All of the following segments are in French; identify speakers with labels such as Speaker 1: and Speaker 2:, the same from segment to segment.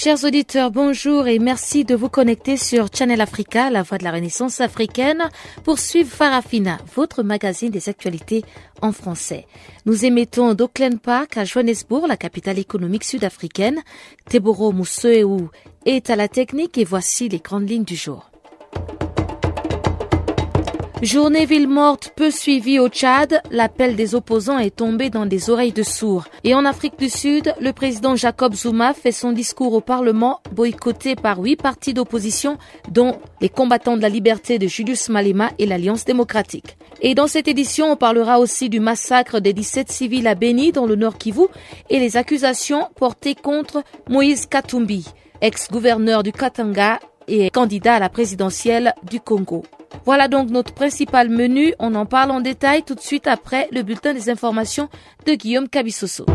Speaker 1: Chers auditeurs, bonjour et merci de vous connecter sur Channel Africa, la voix de la Renaissance africaine, pour suivre Farafina, votre magazine des actualités en français. Nous émettons d'Auckland Park à Johannesburg, la capitale économique sud-africaine. Teboro Mousseou est à la technique et voici les grandes lignes du jour. Journée ville morte peu suivie au Tchad, l'appel des opposants est tombé dans des oreilles de sourds. Et en Afrique du Sud, le président Jacob Zuma fait son discours au Parlement, boycotté par huit partis d'opposition, dont les combattants de la liberté de Julius Malema et l'Alliance démocratique. Et dans cette édition, on parlera aussi du massacre des 17 civils à Beni, dans le Nord Kivu, et les accusations portées contre Moïse Katumbi, ex-gouverneur du Katanga et candidat à la présidentielle du Congo. Voilà donc notre principal menu. On en parle en détail tout de suite après le bulletin des informations de Guillaume Cabissoso.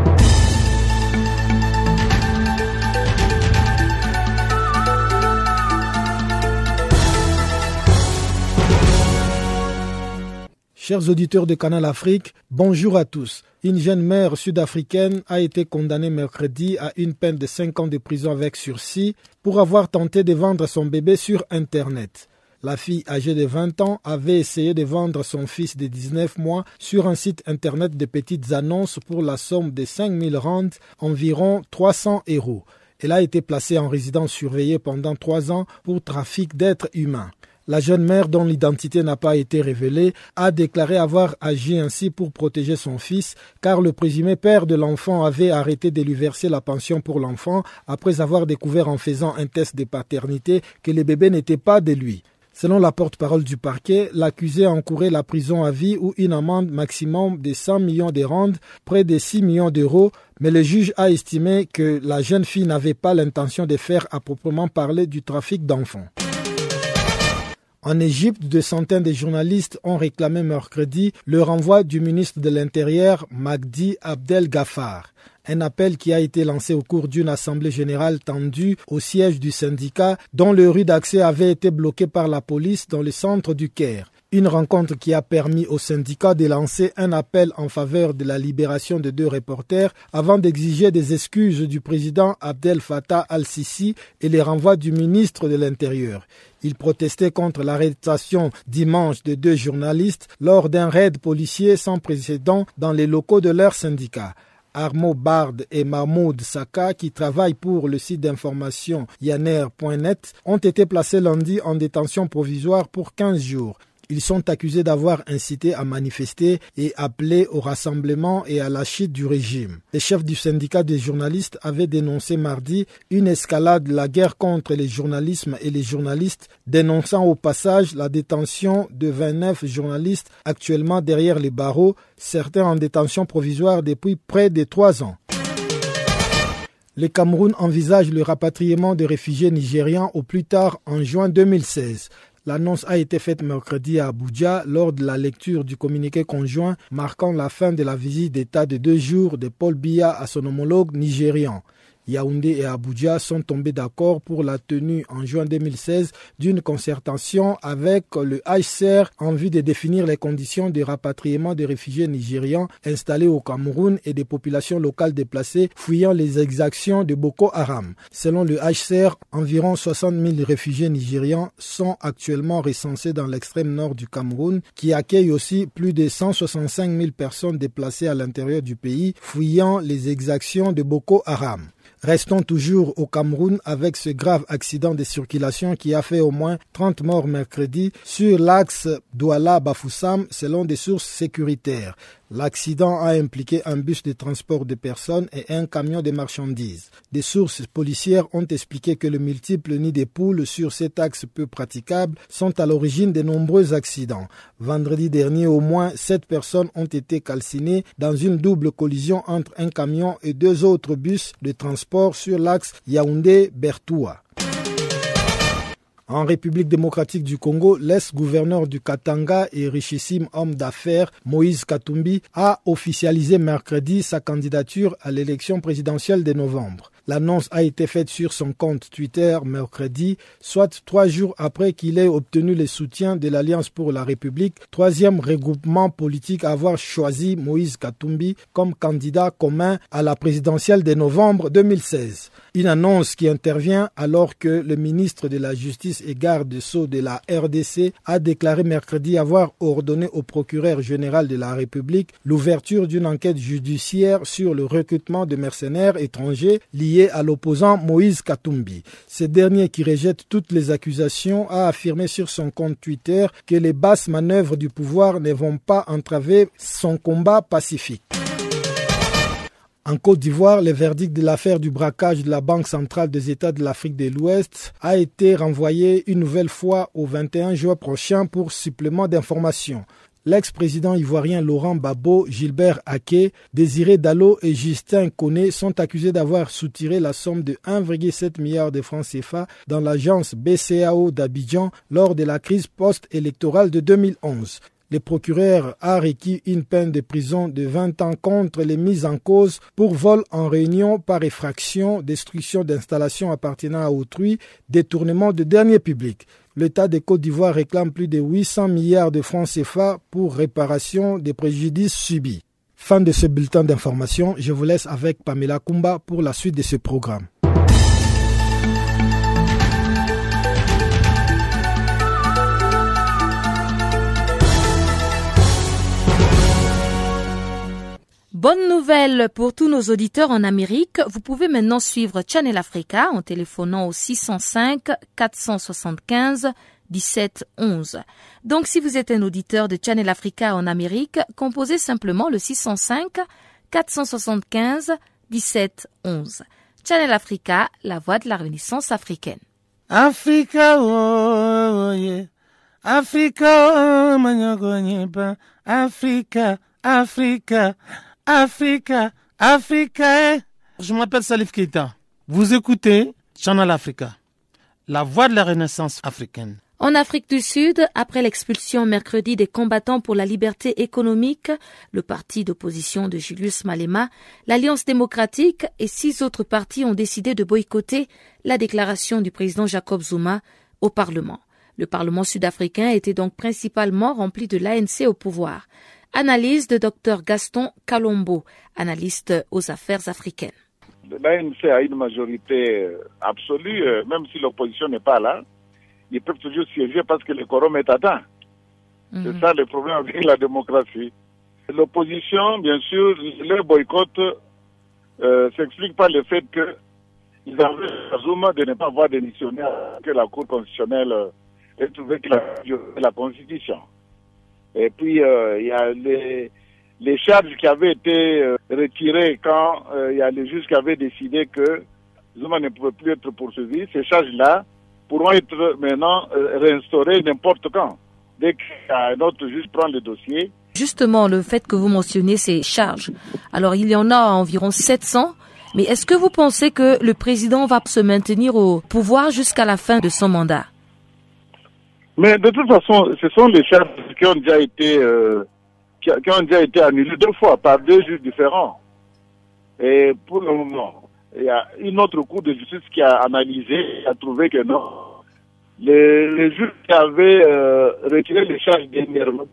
Speaker 2: Chers auditeurs de Canal Afrique, bonjour à tous. Une jeune mère sud-africaine a été condamnée mercredi à une peine de 5 ans de prison avec sursis pour avoir tenté de vendre son bébé sur Internet. La fille âgée de 20 ans avait essayé de vendre son fils de 19 mois sur un site internet de petites annonces pour la somme de 5000 rand, environ 300 euros. Elle a été placée en résidence surveillée pendant trois ans pour trafic d'êtres humains. La jeune mère, dont l'identité n'a pas été révélée, a déclaré avoir agi ainsi pour protéger son fils, car le présumé père de l'enfant avait arrêté de lui verser la pension pour l'enfant après avoir découvert en faisant un test de paternité que le bébé n'était pas de lui. Selon la porte-parole du parquet, l'accusé a encouru la prison à vie ou une amende maximum de 100 millions de près de 6 millions d'euros, mais le juge a estimé que la jeune fille n'avait pas l'intention de faire à proprement parler du trafic d'enfants. En Égypte, de centaines de journalistes ont réclamé mercredi le renvoi du ministre de l'Intérieur, Magdi Abdel Ghaffar. Un appel qui a été lancé au cours d'une assemblée générale tendue au siège du syndicat dont le rue d'accès avait été bloqué par la police dans le centre du Caire. Une rencontre qui a permis au syndicat de lancer un appel en faveur de la libération de deux reporters avant d'exiger des excuses du président Abdel Fattah al-Sisi et les renvois du ministre de l'Intérieur. Ils protestaient contre l'arrestation dimanche de deux journalistes lors d'un raid policier sans précédent dans les locaux de leur syndicat. Armo Bard et Mahmoud Saka, qui travaillent pour le site d'information yaner.net, ont été placés lundi en détention provisoire pour 15 jours. Ils sont accusés d'avoir incité à manifester et appelé au rassemblement et à la chute du régime. Les chefs du syndicat des journalistes avaient dénoncé mardi une escalade de la guerre contre les journalismes et les journalistes, dénonçant au passage la détention de 29 journalistes actuellement derrière les barreaux, certains en détention provisoire depuis près de trois ans. Le Cameroun envisage le rapatriement des réfugiés nigérians au plus tard en juin 2016. L'annonce a été faite mercredi à Abuja lors de la lecture du communiqué conjoint marquant la fin de la visite d'État de deux jours de Paul Biya à son homologue nigérian. Yaoundé et Abuja sont tombés d'accord pour la tenue en juin 2016 d'une concertation avec le HCR en vue de définir les conditions de rapatriement des réfugiés nigérians installés au Cameroun et des populations locales déplacées fuyant les exactions de Boko Haram. Selon le HCR, environ 60 000 réfugiés nigérians sont actuellement recensés dans l'extrême nord du Cameroun, qui accueille aussi plus de 165 000 personnes déplacées à l'intérieur du pays fuyant les exactions de Boko Haram. Restons toujours au Cameroun avec ce grave accident de circulation qui a fait au moins 30 morts mercredi sur l'axe Douala-Bafoussam selon des sources sécuritaires. L'accident a impliqué un bus de transport de personnes et un camion de marchandises. Des sources policières ont expliqué que le multiple nid des poules sur cet axe peu praticable sont à l'origine de nombreux accidents. Vendredi dernier, au moins sept personnes ont été calcinées dans une double collision entre un camion et deux autres bus de transport sur l'axe Yaoundé-Bertoua. En République démocratique du Congo, l'ex-gouverneur du Katanga et richissime homme d'affaires Moïse Katumbi a officialisé mercredi sa candidature à l'élection présidentielle de novembre. L'annonce a été faite sur son compte Twitter mercredi, soit trois jours après qu'il ait obtenu le soutien de l'Alliance pour la République, troisième regroupement politique à avoir choisi Moïse Katumbi comme candidat commun à la présidentielle de novembre 2016. Une annonce qui intervient alors que le ministre de la Justice et garde Sceaux de la RDC a déclaré mercredi avoir ordonné au procureur général de la République l'ouverture d'une enquête judiciaire sur le recrutement de mercenaires étrangers liés à l'opposant Moïse Katumbi. Ce dernier qui rejette toutes les accusations a affirmé sur son compte Twitter que les basses manœuvres du pouvoir ne vont pas entraver son combat pacifique. En Côte d'Ivoire, le verdict de l'affaire du braquage de la Banque centrale des États de l'Afrique de l'Ouest a été renvoyé une nouvelle fois au 21 juin prochain pour supplément d'informations. L'ex-président ivoirien Laurent Babo, Gilbert Ake, Désiré Dallot et Justin Koné sont accusés d'avoir soutiré la somme de 1,7 milliard de francs CFA dans l'agence BCAO d'Abidjan lors de la crise post-électorale de 2011. Le procureur a requis une peine de prison de 20 ans contre les mises en cause pour vol en réunion par effraction, destruction d'installations appartenant à autrui, détournement de dernier public. L'État de Côte d'Ivoire réclame plus de 800 milliards de francs CFA pour réparation des préjudices subis. Fin de ce bulletin d'information, je vous laisse avec Pamela Kumba pour la suite de ce programme.
Speaker 1: Bonne nouvelle pour tous nos auditeurs en Amérique. Vous pouvez maintenant suivre Channel Africa en téléphonant au 605 475 17 11. Donc si vous êtes un auditeur de Channel Africa en Amérique, composez simplement le 605 475 17 11. Channel Africa, la voix de la Renaissance africaine.
Speaker 3: Africa, oh, yeah. Africa, oh, Africa, Africa. Africa, Africa. Je m'appelle Salif Keita. Vous écoutez Channel Africa, la voix de la renaissance africaine.
Speaker 1: En Afrique du Sud, après l'expulsion mercredi des combattants pour la liberté économique, le parti d'opposition de Julius Malema, l'Alliance démocratique et six autres partis ont décidé de boycotter la déclaration du président Jacob Zuma au Parlement. Le Parlement sud-africain était donc principalement rempli de l'ANC au pouvoir. Analyse de Dr Gaston Calombo, analyste aux affaires africaines.
Speaker 4: L'ANC a une majorité euh, absolue, euh, même si l'opposition n'est pas là. Ils peuvent toujours siéger parce que le quorum est atteint. C'est
Speaker 1: Mhm.
Speaker 4: ça le problème avec la démocratie. L'opposition, bien sûr, le boycott euh, s'explique par le fait que ils avaient Zuma de ne pas avoir démissionné que la Cour constitutionnelle euh, ait trouvé violé la Constitution. Et puis, euh, il y a les, les charges qui avaient été euh, retirées quand euh, il y a les juges qui avaient décidé que Zuma ne pouvait plus être poursuivi. Ces charges-là pourront être maintenant réinstaurées n'importe quand. Dès qu'un autre juge prend le dossier,
Speaker 1: Justement, le fait que vous mentionnez ces charges. Alors, il y en a environ 700. Mais est-ce que vous pensez que le président va se maintenir au pouvoir jusqu'à la fin de son mandat?
Speaker 4: Mais de toute façon, ce sont les charges qui ont déjà été euh, qui, ont déjà été annulées deux fois par deux juges différents. Et pour le moment, il y a une autre cour de justice qui a analysé et a trouvé que non. Les, les juges qui avaient euh, retiré les charges dernièrement,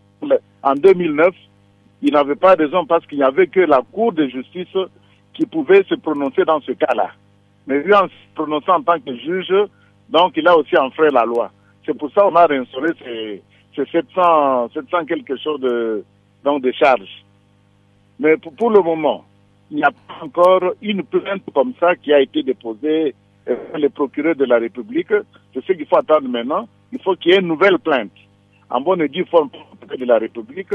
Speaker 4: en 2009, ils n'avaient pas raison parce qu'il n'y avait que la cour de justice qui pouvait se prononcer dans ce cas-là. Mais lui, en se prononçant en tant que juge, donc il a aussi enfreint la loi. C'est pour ça qu'on a réinstauré ces, ces 700, 700 quelque chose de, donc de charges. Mais pour, pour le moment, il n'y a pas encore une plainte comme ça qui a été déposée euh, par le procureur de la République. C'est ce qu'il faut attendre maintenant. Il faut qu'il y ait une nouvelle plainte en bonne et due forme de la République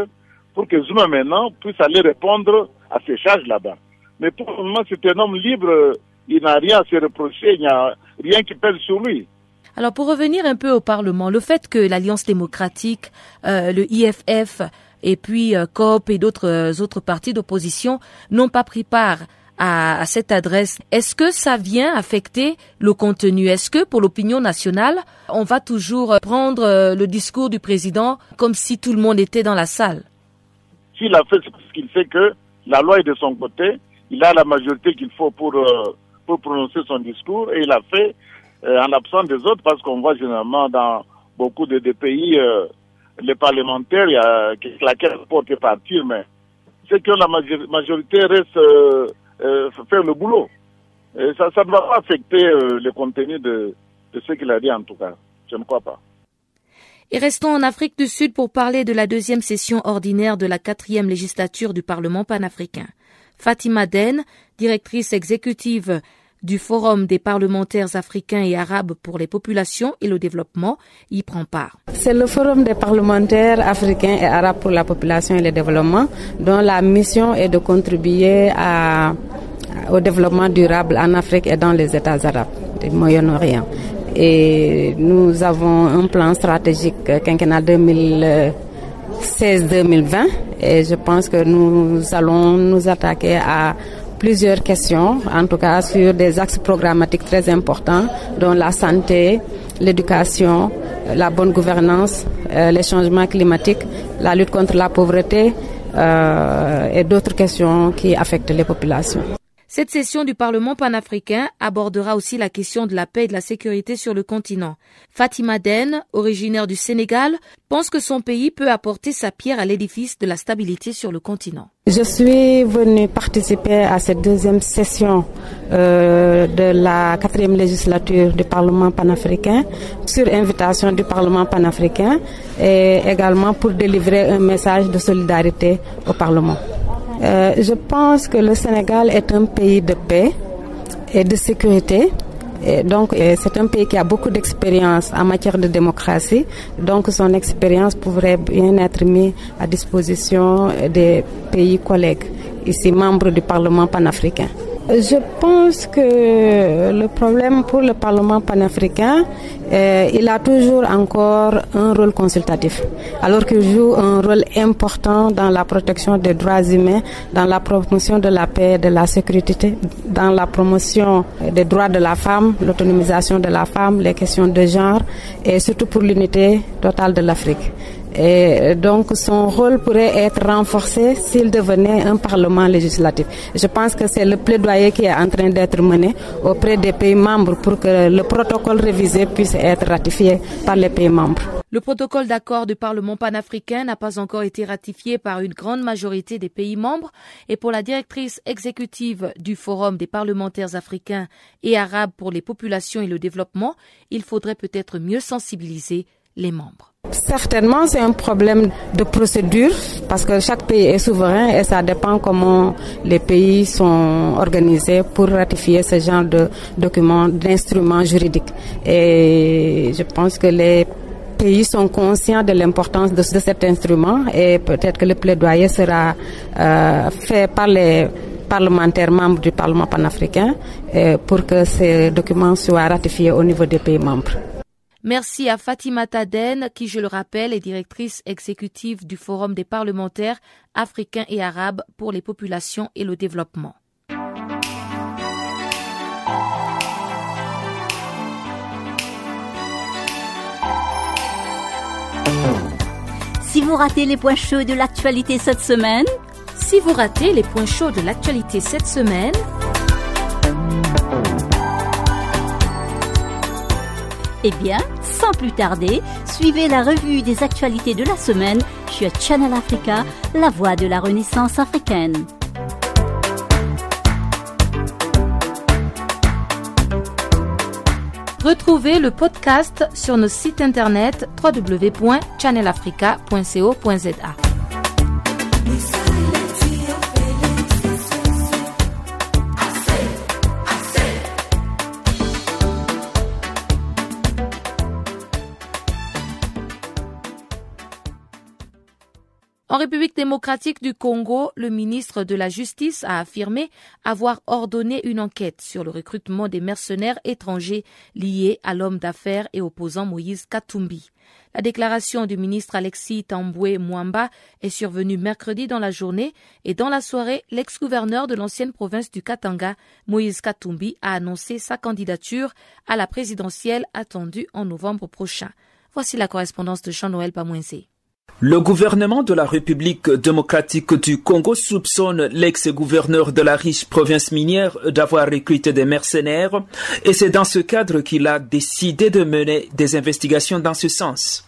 Speaker 4: pour que Zuma maintenant puisse aller répondre à ces charges là-bas. Mais pour le moment, c'est un homme libre. Il n'a rien à se reprocher. Il n'y a rien qui pèse sur lui.
Speaker 1: Alors, pour revenir un peu au Parlement, le fait que l'Alliance démocratique, euh, le IFF et puis euh, COP et d'autres euh, autres partis d'opposition n'ont pas pris part à, cette adresse. Est-ce que ça vient affecter le contenu? Est-ce que pour l'opinion nationale, on va toujours prendre le discours du président comme si tout le monde était dans la salle?
Speaker 4: S'il a fait ce qu'il fait que la loi est de son côté, il a la majorité qu'il faut pour, pour prononcer son discours et il a fait en l'absence des autres parce qu'on voit généralement dans beaucoup de, pays euh, les parlementaires, y a laquelle porte partir, mais ceux qui ont la major- majorité restent euh, euh, faire le boulot. Ça, ne va pas affecter euh, le contenu de, de ce qu'il a dit en tout cas. Je ne crois pas.
Speaker 1: Et restons en Afrique du Sud pour parler de la deuxième session ordinaire de la quatrième législature du Parlement panafricain. Fatima Den, directrice exécutive du Forum des parlementaires africains et arabes pour les populations et le développement, y prend part.
Speaker 5: C'est le Forum des parlementaires africains et arabes pour la population et le développement dont la mission est de contribuer au développement durable en Afrique et dans les États arabes du Moyen-Orient. Et nous avons un plan stratégique quinquennal 2016-2020 et je pense que nous allons nous attaquer à plusieurs questions, en tout cas sur des axes programmatiques très importants, dont la santé, l'éducation, la bonne gouvernance, euh, les changements climatiques, la lutte contre la pauvreté euh, et d'autres questions qui affectent les populations.
Speaker 1: Cette session du Parlement panafricain abordera aussi la question de la paix et de la sécurité sur le continent. Fatima Den, originaire du Sénégal, pense que son pays peut apporter sa pierre à l'édifice de la stabilité sur le continent.
Speaker 5: Je suis venue participer à cette deuxième session euh, de la quatrième législature du Parlement panafricain sur invitation du Parlement panafricain et également pour délivrer un message de solidarité au Parlement. Euh, je pense que le Sénégal est un pays de paix et de sécurité. Donc, c'est un pays qui a beaucoup d'expérience en matière de démocratie. Donc, son expérience pourrait bien être mise à disposition des pays collègues, ici membres du Parlement panafricain. Je pense que le problème pour le Parlement panafricain, euh, il a toujours encore un rôle consultatif, alors qu'il joue un rôle important dans la protection des droits humains, dans la promotion de la paix, de la sécurité, dans la promotion des droits de la femme, l'autonomisation de la femme, les questions de genre et surtout pour l'unité totale de l'Afrique. Et donc son rôle pourrait être renforcé s'il devenait un parlement législatif. Je pense que c'est le plaidoyer qui est en train d'être mené auprès des pays membres pour que le protocole révisé puisse être ratifié par les pays membres.
Speaker 1: Le protocole d'accord du Parlement panafricain n'a pas encore été ratifié par une grande majorité des pays membres et pour la directrice exécutive du Forum des parlementaires africains et arabes pour les populations et le développement, il faudrait peut-être mieux sensibiliser
Speaker 5: Certainement, c'est un problème de procédure parce que chaque pays est souverain et ça dépend comment les pays sont organisés pour ratifier ce genre de documents, d'instruments juridiques. Et je pense que les pays sont conscients de l'importance de, cet instrument et peut-être que le plaidoyer sera euh, fait par les parlementaires membres du Parlement panafricain pour que ces documents soient ratifiés au niveau des pays membres.
Speaker 1: Merci à Fatima Taden, qui, je le rappelle, est directrice exécutive du Forum des parlementaires africains et arabes pour les populations et le développement.
Speaker 6: Si vous ratez les points chauds de l'actualité cette semaine,
Speaker 1: si vous ratez les points chauds de l'actualité cette semaine,
Speaker 6: Eh bien, sans plus tarder, suivez la revue des actualités de la semaine sur Channel Africa, la voix de la Renaissance africaine.
Speaker 1: Retrouvez le podcast sur nos sites internet www.channelafrica.co.za. En République démocratique du Congo, le ministre de la Justice a affirmé avoir ordonné une enquête sur le recrutement des mercenaires étrangers liés à l'homme d'affaires et opposant Moïse Katumbi. La déclaration du ministre Alexis Tamboué Mwamba est survenue mercredi dans la journée et dans la soirée, l'ex-gouverneur de l'ancienne province du Katanga, Moïse Katumbi, a annoncé sa candidature à la présidentielle attendue en novembre prochain. Voici la correspondance de Jean-Noël Pamouensé.
Speaker 7: Le gouvernement de la République démocratique du Congo soupçonne l'ex-gouverneur de la riche province minière d'avoir recruté des mercenaires et c'est dans ce cadre qu'il a décidé de mener des investigations dans ce sens.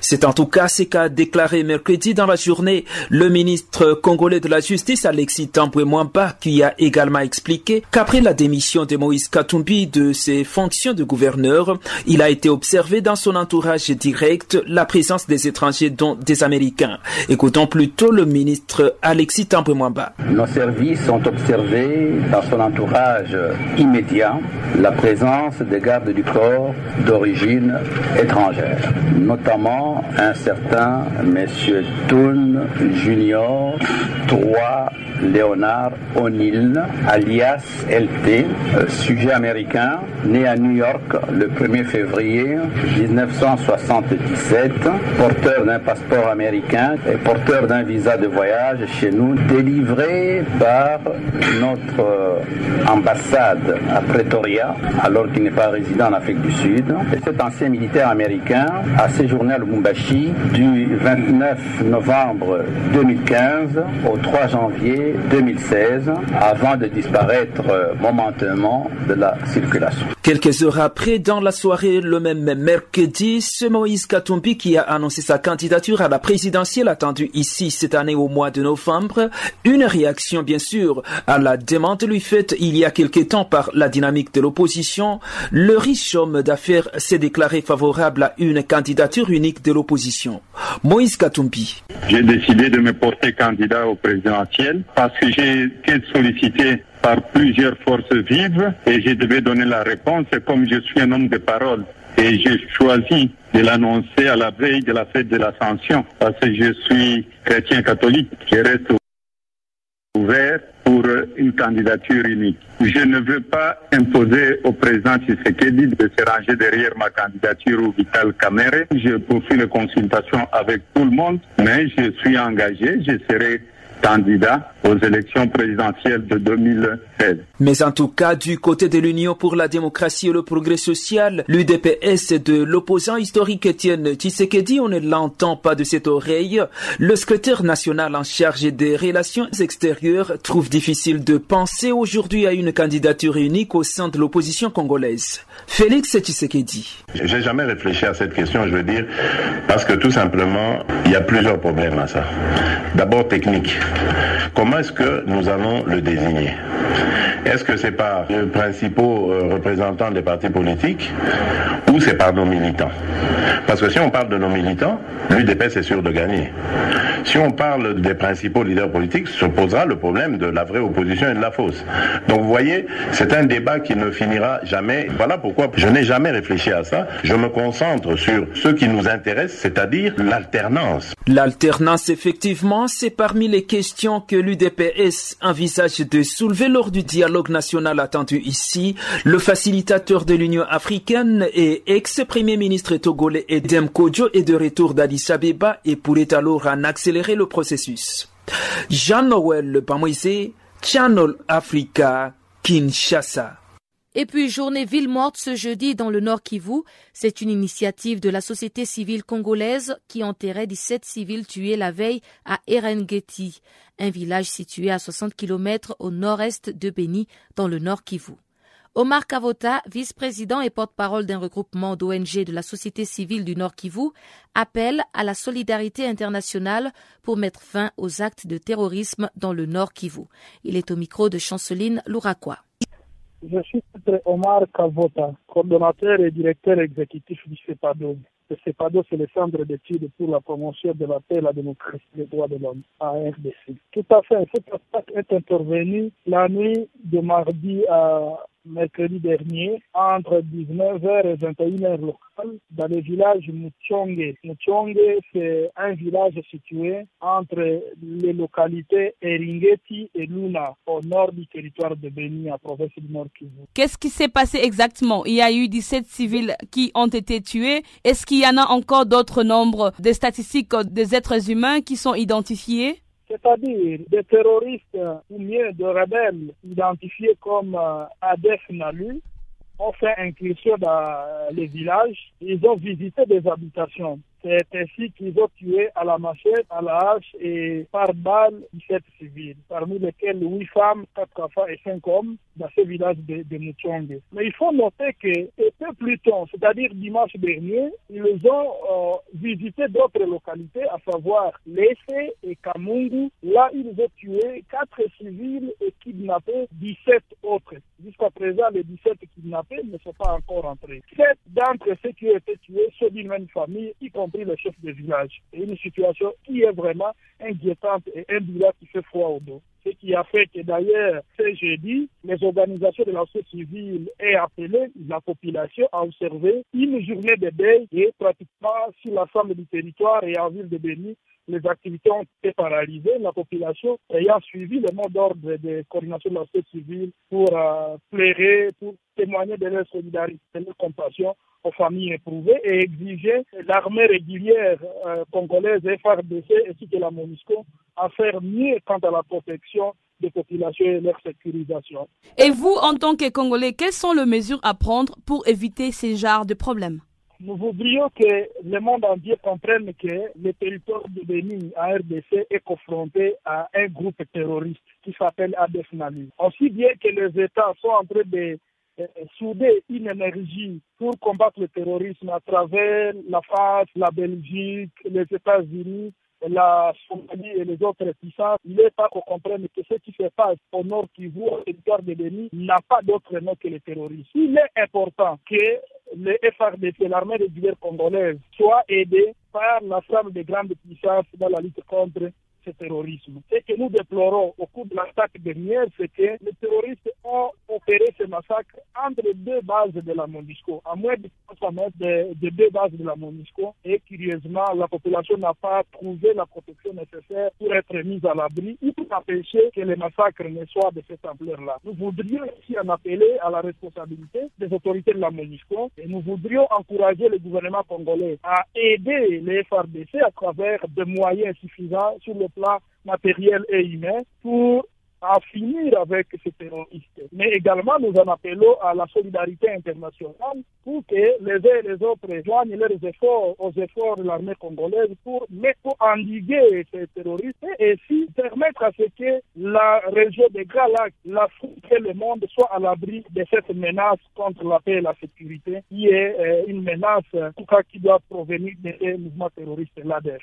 Speaker 7: C'est en tout cas ce qu'a déclaré mercredi dans la journée le ministre congolais de la Justice Alexis Tamboué Mwamba qui a également expliqué qu'après la démission de Moïse Katumbi de ses fonctions de gouverneur, il a été observé dans son entourage direct la présence des étrangers dont des Américains. Écoutons plutôt le ministre Alexis Tamboué Mwamba.
Speaker 8: Nos services ont observé dans son entourage immédiat la présence des gardes du corps d'origine étrangère, notamment un certain Monsieur Toon Junior, 3 Léonard O'Neill, alias LT, sujet américain, né à New York le 1er février 1977, porteur d'un passeport américain et porteur d'un visa de voyage chez nous, délivré par notre ambassade à Pretoria, alors qu'il n'est pas résident en Afrique du Sud. Et cet ancien militaire américain a séjourné du 29 novembre 2015 au 3 janvier 2016 avant de disparaître momentanément de la circulation.
Speaker 7: Quelques heures après, dans la soirée, le même mercredi, c'est Moïse Katumbi qui a annoncé sa candidature à la présidentielle attendue ici cette année au mois de novembre. Une réaction, bien sûr, à la demande lui faite il y a quelque temps par la dynamique de l'opposition. Le riche homme d'affaires s'est déclaré favorable à une candidature unique de l'opposition. Moïse Katumbi.
Speaker 9: J'ai décidé de me porter candidat au présidentiel parce que j'ai été sollicité par plusieurs forces vives et je devais donner la réponse comme je suis un homme de parole. Et j'ai choisi de l'annoncer à la veille de la fête de l'Ascension parce que je suis chrétien catholique. Je reste ouvert une candidature unique. Je ne veux pas imposer au président Tshisekedi de se ranger derrière ma candidature ou Vital Kamere. Je poursuis les consultations avec tout le monde, mais je suis engagé, je serai candidat aux élections présidentielles de 2016.
Speaker 7: Mais en tout cas, du côté de l'Union pour la démocratie et le progrès social, l'UDPS de l'opposant historique Étienne Tshisekedi, on ne l'entend pas de cette oreille. Le secrétaire national en charge des relations extérieures trouve difficile de penser aujourd'hui à une candidature unique au sein de l'opposition congolaise. Félix Tshisekedi.
Speaker 10: J'ai jamais réfléchi à cette question, je veux dire, parce que tout simplement, il y a plusieurs problèmes à ça. D'abord technique. Comment est-ce que nous allons le désigner? Est-ce que c'est par les principaux représentants des partis politiques ou c'est par nos militants? Parce que si on parle de nos militants, l'UDPS est sûr de gagner. Si on parle des principaux leaders politiques, se posera le problème de la vraie opposition et de la fausse. Donc vous voyez, c'est un débat qui ne finira jamais. Voilà pourquoi je n'ai jamais réfléchi à ça. Je me concentre sur ce qui nous intéresse, c'est-à-dire l'alternance.
Speaker 7: L'alternance, effectivement, c'est parmi les questions que l'UDPS envisage de soulever lors du dialogue national attendu ici. Le facilitateur de l'Union africaine et ex-premier ministre togolais Edem Kodjo est de retour d'Addis Abeba et pourrait alors en accélérer le processus. Jean-Noël Pamoisé, Channel Africa, Kinshasa.
Speaker 1: Et puis, journée ville morte ce jeudi dans le Nord Kivu. C'est une initiative de la société civile congolaise qui enterrait 17 civils tués la veille à Erengeti, un village situé à 60 km au nord-est de Beni, dans le Nord Kivu. Omar Kavota, vice-président et porte-parole d'un regroupement d'ONG de la société civile du Nord Kivu, appelle à la solidarité internationale pour mettre fin aux actes de terrorisme dans le Nord Kivu. Il est au micro de Chanceline Louraquois.
Speaker 11: Je suis Omar Kavota, coordonnateur et directeur exécutif du CEPADO. Le CEPADO, c'est le Centre d'études pour la promotion de la paix, la démocratie les droits de l'homme, à RDC. Tout à fait, cette attaque est intervenue la nuit de mardi à mercredi dernier entre 19h et 21h locales dans le village Muchonge. Muchonge, c'est un village situé entre les localités Eringeti et Luna, au nord du territoire de Beni, en province du Nord Kivu.
Speaker 12: Qu'est-ce qui s'est passé exactement? Il y a eu 17 civils qui ont été tués. Est-ce qu'il y en a encore d'autres nombres de statistiques des êtres humains qui sont identifiés?
Speaker 11: C'est-à-dire des terroristes ou mieux des rebelles identifiés comme euh, Adef Nalu ont fait incursion dans les villages. Ils ont visité des habitations. C'est ainsi qu'ils ont tué à la machette, à la hache et par balle 17 civils, parmi lesquels 8 femmes, 4 enfants et 5 hommes dans ce village de, de Mais il faut noter que peu plus tôt, c'est-à-dire dimanche dernier, ils ont euh, visité d'autres localités, à savoir Lesse et Kamungu. Là, ils ont tué 4 civils et kidnappé 17 autres. Jusqu'à présent, les 17 kidnappés ne sont pas encore entrés. 7 d'entre ceux qui ont été tués sont d'une même famille, y compris le chef de village. Une situation qui est vraiment inquiétante et un qui fait froid au dos. Ce qui a fait que d'ailleurs, ce jeudi, les organisations de la société civile aient appelé la population à observer une journée de deuil et pratiquement sur l'ensemble du territoire et en ville de Béni, les activités ont été paralysées. La population ayant suivi le mot d'ordre de coordination de la société civile pour euh, plairer, pour témoigner de leur solidarité, de leur compassion aux familles éprouvées et exiger l'armée régulière euh, congolaise FRDC ainsi que la MONUSCO à faire mieux quant à la protection des populations et leur sécurisation.
Speaker 12: Et vous, en tant que Congolais, quelles sont les mesures à prendre pour éviter ces genres de problèmes?
Speaker 11: Nous voudrions que le monde entier comprenne que le territoire de Bénin à RDC est confronté à un groupe terroriste qui s'appelle ADF Aussi bien que les États sont en train de euh, souder une énergie pour combattre le terrorisme à travers la France, la Belgique, les États-Unis, la Somalie et les autres puissances, il n'est pas qu'on comprenne que ce qui se passe au nord Kivu, au territoire de Béni, n'a pas d'autre nom que le terrorisme. Il est important que le FRDC, l'armée régulière congolaise, soit aidée par l'ensemble des grandes puissances dans la lutte contre ce terrorisme. Ce que nous déplorons au cours de l'attaque dernière, c'est que les terroristes ont opéré ce massacre entre deux bases de la MONUSCO, à moins de 300 mètres de, deux bases de la MONUSCO. Et curieusement, la population n'a pas trouvé la protection nécessaire pour être mise à l'abri ou pour empêcher que les massacres ne soient de cette ampleur-là. Nous voudrions ici en appeler à la responsabilité des autorités de la MONUSCO et nous voudrions encourager le gouvernement congolais à aider les FRDC à travers des moyens suffisants sur le matériel et humain pour à finir avec ces terroristes. Mais également, nous en appelons à la solidarité internationale pour que les uns et les autres joignent leurs efforts aux efforts de l'armée congolaise pour, pour endiguer ces terroristes et ainsi permettre à ce que la région des Grands Lacs, l'Afrique et le monde soient à l'abri de cette menace contre la paix et la sécurité qui est euh, une menace tout cas, qui doit provenir des mouvements terroristes.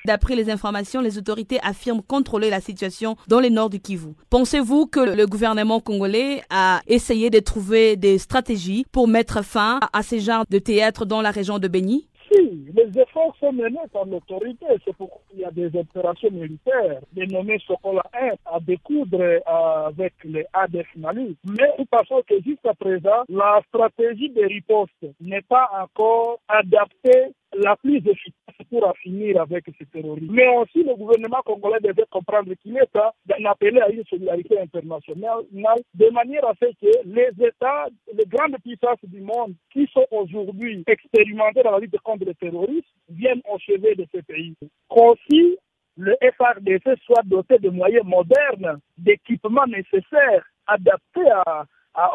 Speaker 12: D'après les informations, les autorités affirment contrôler la situation dans le nord du Kivu. Pensez-vous vous que le gouvernement congolais a essayé de trouver des stratégies pour mettre fin à ces genres de théâtre dans la région de Béni
Speaker 11: si, les efforts sont menés par l'autorité. C'est pourquoi il y a des opérations militaires dénommées Sokola 1 à découdre avec les ADF Mali. Mais nous pensons que jusqu'à présent, la stratégie de riposte n'est pas encore adaptée la plus efficace pour finir avec ce terrorisme. Mais aussi, le gouvernement congolais devait comprendre qu'il est temps d'en appeler à une solidarité internationale de manière à ce que les États, les grandes puissances du monde qui sont aujourd'hui expérimentés dans la lutte contre le terrorisme viennent au chevet de ces pays. Qu'aussi, le FRDC soit doté de moyens modernes, d'équipements nécessaires adaptés à,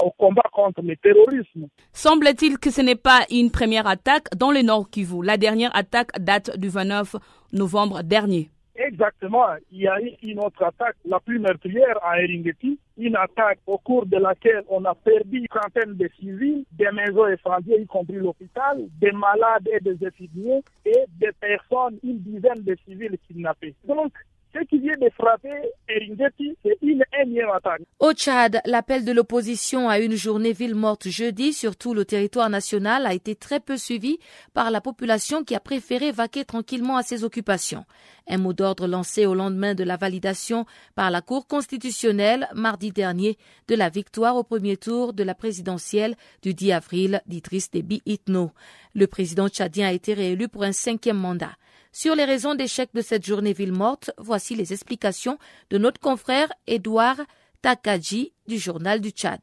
Speaker 11: au combat contre le terrorisme.
Speaker 12: Semble-t-il que ce n'est pas une première attaque dans le Nord Kivu. La dernière attaque date du 29 novembre dernier.
Speaker 11: Exactement. Il y a eu une autre attaque, la plus meurtrière à Eringeti, une attaque au cours de laquelle on a perdu une trentaine de civils, des maisons incendiées, y compris l'hôpital, des malades et des infirmiers, et des personnes, une dizaine de civils kidnappés. Donc, Ce qui vient de frapper Eringeti, c'est une énième attaque.
Speaker 1: Au Tchad, l'appel de l'opposition à une journée ville morte jeudi sur tout le territoire national a été très peu suivi par la population qui a préféré vaquer tranquillement à ses occupations. Un mot d'ordre lancé au lendemain de la validation par la Cour constitutionnelle mardi dernier de la victoire au premier tour de la présidentielle du 10 avril d'Idriss Déby Itno. Le président tchadien a été réélu pour un cinquième mandat. Sur les raisons d'échec de cette journée ville morte, voici les explications de notre confrère Edouard Takadji du journal du Tchad.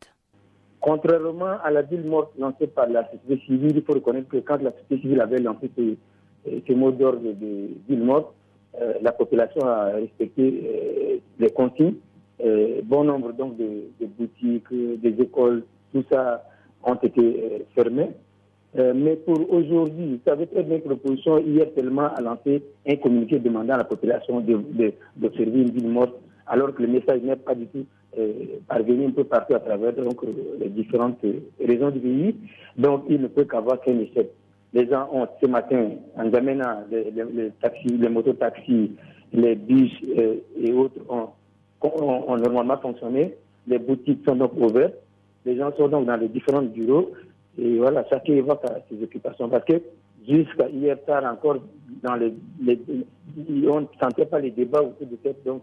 Speaker 13: Contrairement à la ville morte lancée par la société civile, il faut reconnaître que quand la société civile avait lancé ce, mot d'ordre de ville morte, euh, la population a respecté euh, les consignes. Euh, bon nombre donc de, boutiques, des écoles, tout ça ont été fermés. Mais pour aujourd'hui, savez très bien que l'opposition hier tellement a lancé un communiqué demandant à la population d'observer de, une ville morte, alors que le message n'est pas du tout parvenu un peu partout à travers donc, les différentes régions du pays. Donc il ne peut qu'avoir qu'un échec les gens ont ce matin, en amenant les, les, taxis, les mototaxis, les bus euh, et autres ont, normalement fonctionné. Les boutiques sont donc ouvertes. Les gens sont donc dans les différents bureaux. Et voilà, chacun évoque ses occupations. Parce que jusqu'à hier tard encore, dans les, on ne sentait pas les débats autour de cette, donc,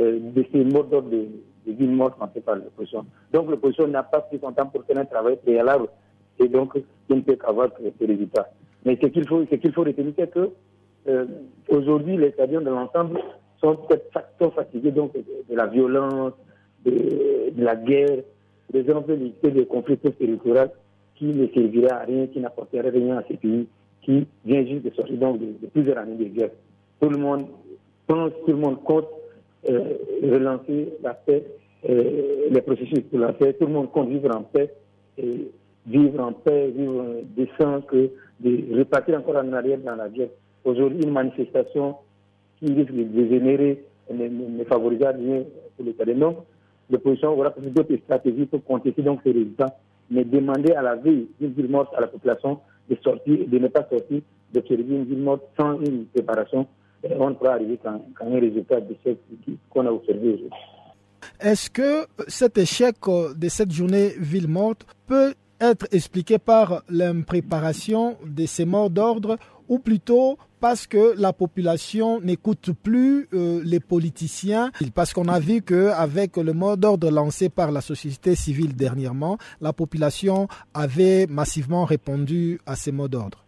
Speaker 13: euh, de ces mots d'ordre de, de ville morte par l'opposition. Donc l'opposition n'a pas pris son temps pour faire un travail préalable et donc il ne peut qu'avoir ces résultats. Mais ce qu'il faut, ce faut retenir, c'est que euh, aujourd'hui, les stadions de l'ensemble sont peut-être fatigués donc, de, la violence, de, la guerre, des de des conflits territoriaux qui ne serviraient à rien, qui n'apporteraient rien à ces pays, qui vient juste de sortir donc de, plusieurs années de guerre. Tout le monde pense, tout le monde compte euh, relancer la paix, euh, les processus pour la paix, tout le monde compte vivre en paix. Vivre en paix, vivre décent, que de repartir encore en arrière dans la guerre. Aujourd'hui, une manifestation qui risque de dégénérer ne, ne favorisera rien pour l'État. Donc, l'opposition aura d'autres stratégies pour contester donc ces résultats, mais demander à la veille d'une ville morte à la population de sortir, de ne pas sortir, de servir une ville morte sans une préparation, on ne pourra arriver qu'à un résultat de ce qu'on a observé aujourd'hui.
Speaker 2: Est-ce que cet échec de cette journée ville morte peut être expliqué par l'impréparation de ces morts d'ordre ou plutôt parce que la population n'écoute plus euh, les politiciens, parce qu'on a vu qu'avec le mot d'ordre lancé par la société civile dernièrement, la population avait massivement répondu à ces mots d'ordre.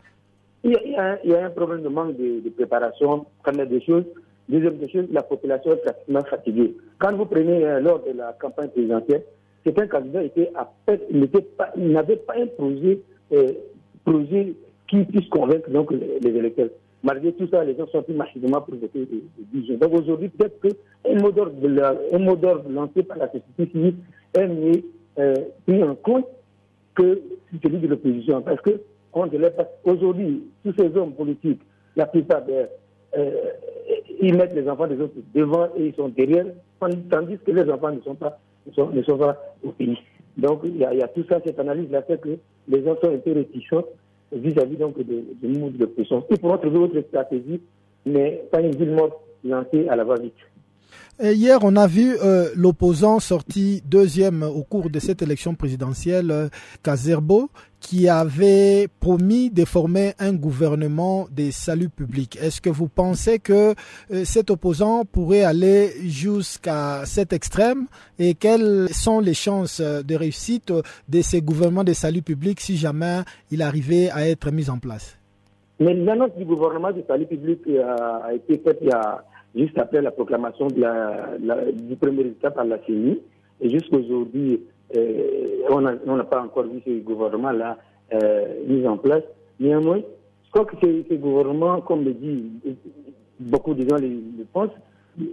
Speaker 13: Il, y, a, un problème de manque de, préparation, première des choses. Deuxième des choses, la population est pratiquement fatiguée. Quand vous prenez euh, lors de la campagne présidentielle, c'est un candidat était à peine, il n'avait pas, un projet, euh, projet qui puisse convaincre donc, les, électeurs. Malgré tout ça, les gens sont plus massivement pour voter des, Donc aujourd'hui, peut-être qu'un mot d'ordre lancé par la société civile est mieux euh, pris en compte que celui de l'opposition. Parce que aujourd'hui, tous ces hommes politiques, la plupart euh, ils mettent les enfants des autres devant et ils sont derrière, tandis que les enfants ne sont pas ne sont, pas au pays. Donc il y, a, tout ça, cette analyse-là fait que les gens sont un peu réticents vis-à-vis donc de, de de pression. Ils pourront trouver autre stratégie, mais pas une ville morte lancée à la va-vite
Speaker 2: hier, on a vu euh, l'opposant sorti deuxième au cours de cette élection présidentielle, euh, Kazerbo, qui avait promis de former un gouvernement des saluts publics. Est-ce que vous pensez que euh, cet opposant pourrait aller jusqu'à cet extrême? Et quelles sont les chances de réussite de ces gouvernements des saluts publics si jamais il arrivait à être mis en place?
Speaker 13: Mais l'annonce du gouvernement a été faite il y a juste après la proclamation du premier résultat par la CENI. Et jusqu'aujourd'hui, euh, on n'a pas encore vu ce gouvernement-là euh, mis en place. Néanmoins, je crois que ce, gouvernement, comme le dit beaucoup de gens le, pensent,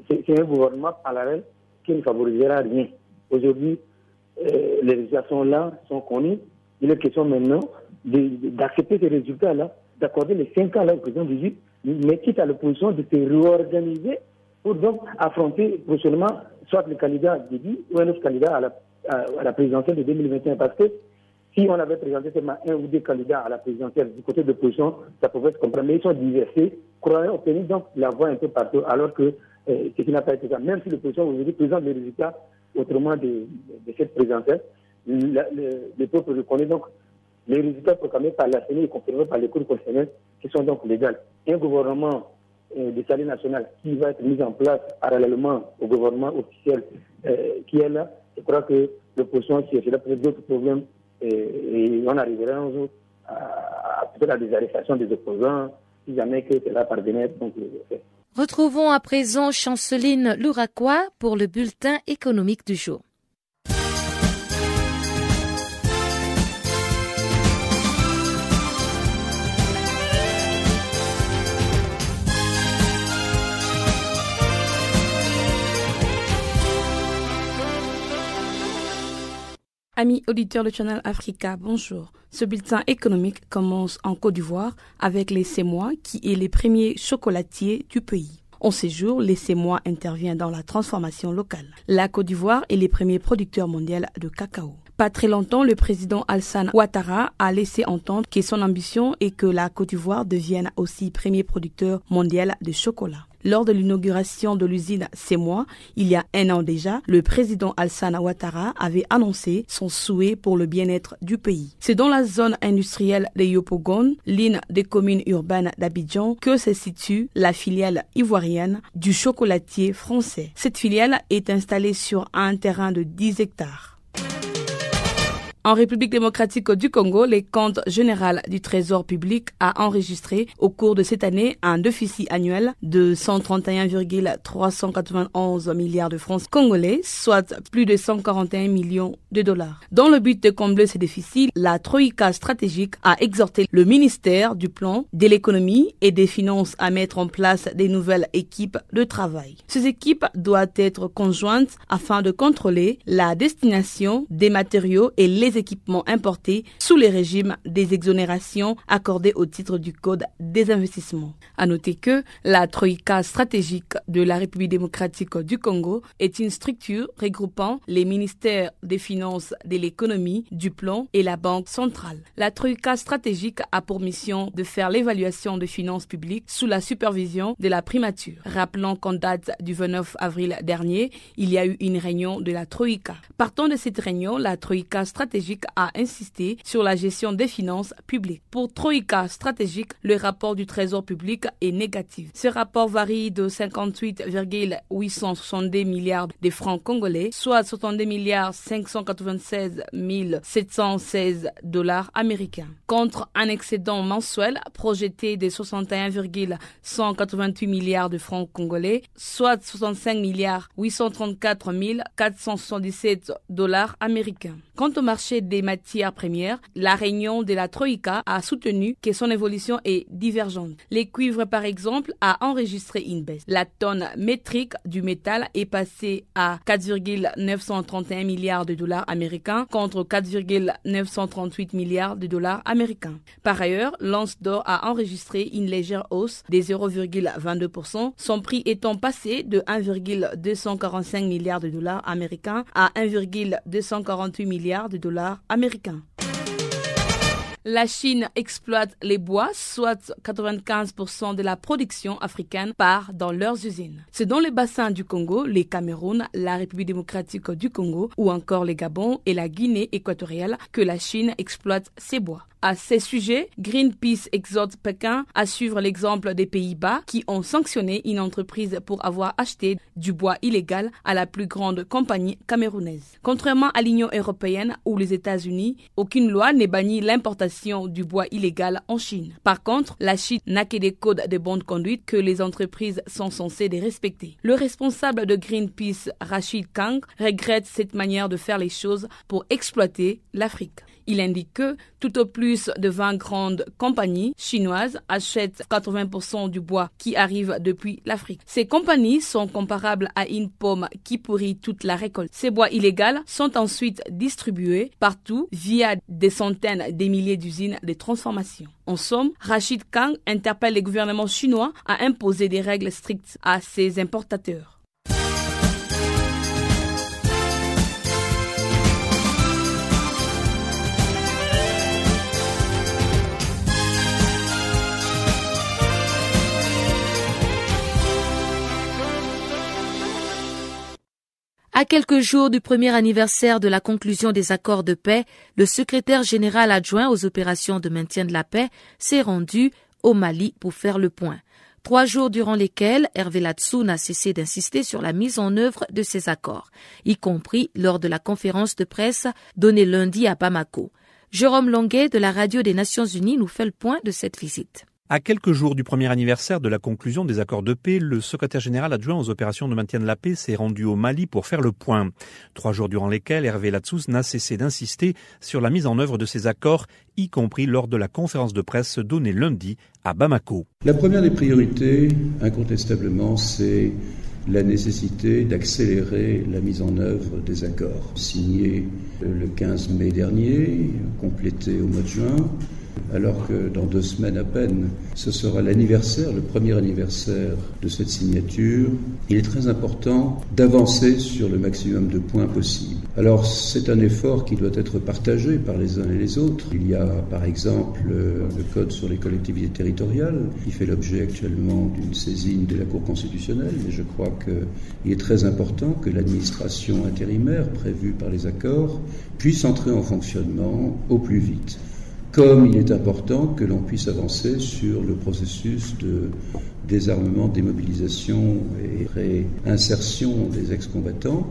Speaker 13: c'est un gouvernement parallèle qui ne favorisera rien. Aujourd'hui, euh, les résultats sont là, sont connus. Il est question maintenant d'accepter ces résultats-là, d'accorder les cinq ans là au président du mais quitte à l'opposition de se réorganiser pour donc affronter prochainement soit le candidat Déby ou un autre candidat à la, présidentielle de 2021. Parce que si on avait présenté seulement un ou deux candidats à la présidentielle du côté de l'opposition, ça pouvait se comprendre. Mais ils sont diversifiés, croyant obtenir donc la voix un peu partout, alors que ce qui n'a pas été ça. Même si l'opposition aujourd'hui présente les résultats autrement de, de cette présidentielle, le, le, peuple reconnaît donc les résultats proclamés par la CENI et confirmés par les cours constitutionnels qui sont donc légaux. Un gouvernement euh, de salut national qui va être mis en place parallèlement au gouvernement officiel euh, qui est là, je crois que l'opposition, si elle peut d'autres problèmes, et, et, on arriverait un jour à, à, à des arrestations des opposants, si jamais que cela parvenait. Donc, euh,
Speaker 1: Retrouvons à présent Chanceline Louraquois pour le bulletin économique du jour.
Speaker 12: Amis auditeurs de Channel Africa, bonjour. Ce bulletin économique commence en Côte d'Ivoire avec les Sémois qui est les premiers chocolatiers du pays. En ces jours, les Sémois intervient dans la transformation locale. La Côte d'Ivoire est les premiers producteurs mondiaux de cacao. Pas très longtemps, le président Alassane Ouattara a laissé entendre que son ambition est que la Côte d'Ivoire devienne aussi premier producteur mondial de chocolat. Lors de l'inauguration de l'usine mois, il y a un an déjà, le président Alassane Ouattara avait annoncé son souhait pour le bien-être du pays. C'est dans la zone industrielle de Yopougon, l'une des communes urbaines d'Abidjan, que se situe la filiale ivoirienne du chocolatier français. Cette filiale est installée sur un terrain de 10 hectares. En République démocratique du Congo, les comptes général du Trésor public a enregistré au cours de cette année un déficit annuel de 131,391 milliards de francs congolais, soit plus de 141 millions de dollars. Dans le but de combler ces déficits, la Troïka stratégique a exhorté le ministère du Plan, de l'économie et des finances à mettre en place des nouvelles équipes de travail. Ces équipes doivent être conjointes afin de contrôler la destination des matériaux et les équipements importés sous les régimes des exonérations accordées au titre du Code des investissements. À noter que la Troïka stratégique de la République démocratique du Congo est une structure regroupant les ministères des Finances, de l'économie, du plan et la Banque centrale. La Troïka stratégique a pour mission de faire l'évaluation des finances publiques sous la supervision de la primature. Rappelons qu'en date du 29 avril dernier, il y a eu une réunion de la Troïka. Partant de cette réunion, la Troïka stratégique a insisté sur la gestion des finances publiques. Pour Troïka stratégique, le rapport du Trésor public est négatif. Ce rapport varie de 58,862 milliards de francs congolais, soit 62 milliards 596 716 dollars américains, contre un excédent mensuel projeté de 61,188 milliards de francs congolais, soit 65 milliards 834 477 dollars américains. Quant au marché des matières premières, la réunion de la Troïka a soutenu que son évolution est divergente. Les cuivres, par exemple, a enregistré une baisse. La tonne métrique du métal est passée à 4,931 milliards de dollars américains contre 4,938 milliards de dollars américains. Par ailleurs, l'once d'or a enregistré une légère hausse des 0,22%, son prix étant passé de 1,245 milliards de dollars américains à 1,248 milliards de dollars américain. La Chine exploite les bois, soit 95% de la production africaine part dans leurs usines. C'est dans les bassins du Congo, les Cameroun, la République démocratique du Congo ou encore les Gabon et la Guinée équatoriale que la Chine exploite ces bois. À ces sujets, Greenpeace exhorte Pékin à suivre l'exemple des Pays-Bas qui ont sanctionné une entreprise pour avoir acheté du bois illégal à la plus grande compagnie camerounaise. Contrairement à l'Union européenne ou les États-Unis, aucune loi n'est bannie l'importation du bois illégal en Chine. Par contre, la Chine n'a que des codes de bonne conduite que les entreprises sont censées respecter. Le responsable de Greenpeace, Rachid Kang, regrette cette manière de faire les choses pour exploiter l'Afrique. Il indique que tout au plus de 20 grandes compagnies chinoises achètent 80% du bois qui arrive depuis l'Afrique. Ces compagnies sont comparables à une pomme qui pourrit toute la récolte. Ces bois illégaux sont ensuite distribués partout via des centaines des milliers d'usines de transformation. En somme, Rachid Kang interpelle les gouvernements chinois à imposer des règles strictes à ces importateurs.
Speaker 1: À quelques jours du premier anniversaire de la conclusion des accords de paix, le secrétaire général adjoint aux opérations de maintien de la paix s'est rendu au Mali pour faire le point. Trois jours durant lesquels Hervé Latsou n'a cessé d'insister sur la mise en œuvre de ces accords, y compris lors de la conférence de presse donnée lundi à Bamako. Jérôme Longuet de la Radio des Nations Unies nous fait le point de cette visite.
Speaker 14: À quelques jours du premier anniversaire de la conclusion des accords de paix, le secrétaire général adjoint aux opérations de maintien de la paix s'est rendu au Mali pour faire le point. Trois jours durant lesquels Hervé Latsous n'a cessé d'insister sur la mise en œuvre de ces accords, y compris lors de la conférence de presse donnée lundi à Bamako.
Speaker 15: La première des priorités, incontestablement, c'est la nécessité d'accélérer la mise en œuvre des accords signés le 15 mai dernier, complétés au mois de juin alors que dans deux semaines à peine, ce sera l'anniversaire, le premier anniversaire de cette signature, il est très important d'avancer sur le maximum de points possibles. Alors c'est un effort qui doit être partagé par les uns et les autres. Il y a par exemple le Code sur les collectivités territoriales qui fait l'objet actuellement d'une saisine de la Cour constitutionnelle, mais je crois qu'il est très important que l'administration intérimaire prévue par les accords puisse entrer en fonctionnement au plus vite comme il est important que l'on puisse avancer sur le processus de désarmement, démobilisation et réinsertion des ex-combattants.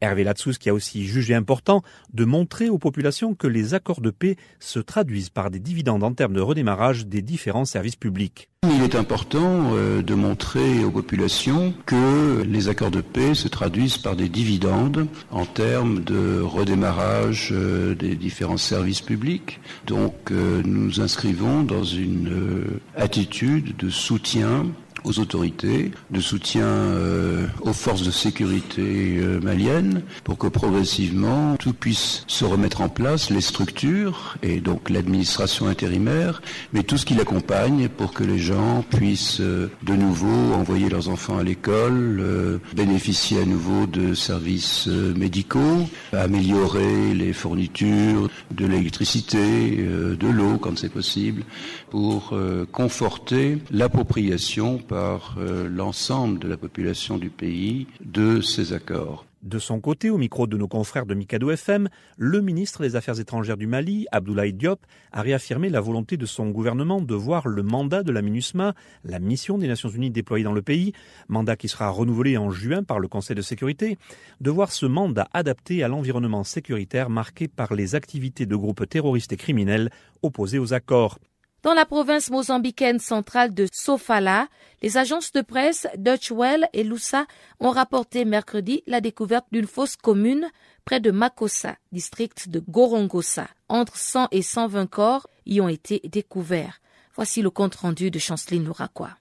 Speaker 14: Hervé Latsous qui a aussi jugé important de montrer aux populations que les accords de paix se traduisent par des dividendes en termes de redémarrage des différents services publics.
Speaker 15: Il est important euh, de montrer aux populations que les accords de paix se traduisent par des dividendes en termes de redémarrage euh, des différents services publics. Donc euh, nous nous inscrivons dans une attitude de soutien aux autorités, de soutien euh, aux forces de sécurité euh, maliennes, pour que progressivement tout puisse se remettre en place, les structures et donc l'administration intérimaire, mais tout ce qui l'accompagne pour que les gens puissent euh, de nouveau envoyer leurs enfants à l'école, bénéficier à nouveau de services médicaux, améliorer les fournitures de l'électricité, de l'eau quand c'est possible, pour conforter l'appropriation euh, l'ensemble de la population du pays de ces accords.
Speaker 14: De son côté, au micro de nos confrères de Mikado FM, le ministre des Affaires étrangères du Mali, Abdoulaye Diop, a réaffirmé la volonté de son gouvernement de voir le mandat de la MINUSMA, la mission des Nations Unies déployée dans le pays, mandat qui sera renouvelé en juin par le Conseil de sécurité, de voir ce mandat adapté à l'environnement sécuritaire marqué par les activités de groupes terroristes et criminels opposés aux accords.
Speaker 1: Dans la province mozambicaine centrale de Sofala, les agences de presse Deutsche Welle et Lusa ont rapporté mercredi la découverte d'une fosse commune près de Makossa, district de Gorongosa. Entre 100 et 120 corps y ont été découverts. Voici le compte rendu de Chanceline Louraquois.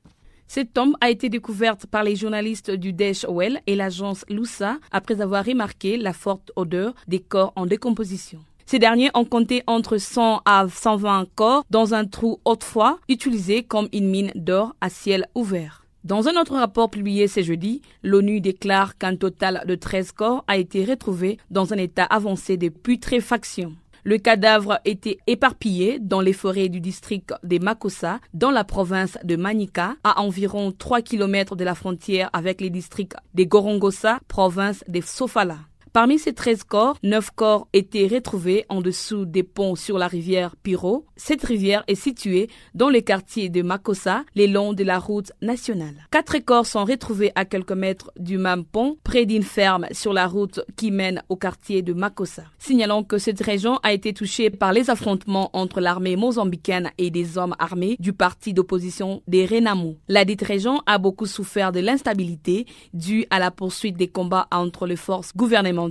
Speaker 12: Cette tombe a été découverte par les journalistes du Deutsche Welle et l'agence Lusa après avoir remarqué la forte odeur des corps en décomposition. Ces derniers ont compté entre 100 à 120 corps dans un trou autrefois utilisé comme une mine d'or à ciel ouvert. Dans un autre rapport publié ce jeudi, l'ONU déclare qu'un total de 13 corps a été retrouvé dans un état avancé de putréfaction. Le cadavre était éparpillé dans les forêts du district des Makossa, dans la province de Manika, à environ 3 km de la frontière avec les districts des Gorongosa, province des Sofala. Parmi ces 13 corps, 9 corps étaient retrouvés en dessous des ponts sur la rivière Piro. Cette rivière est située dans le quartier de Makossa, le long de la route nationale. Quatre corps sont retrouvés à quelques mètres du même pont, près d'une ferme sur la route qui mène au quartier de Makossa. Signalons que cette région a été touchée par les affrontements entre l'armée mozambicaine et des hommes armés du parti d'opposition des Renamo. La dite région a beaucoup souffert de l'instabilité due à la poursuite des combats entre les forces gouvernementales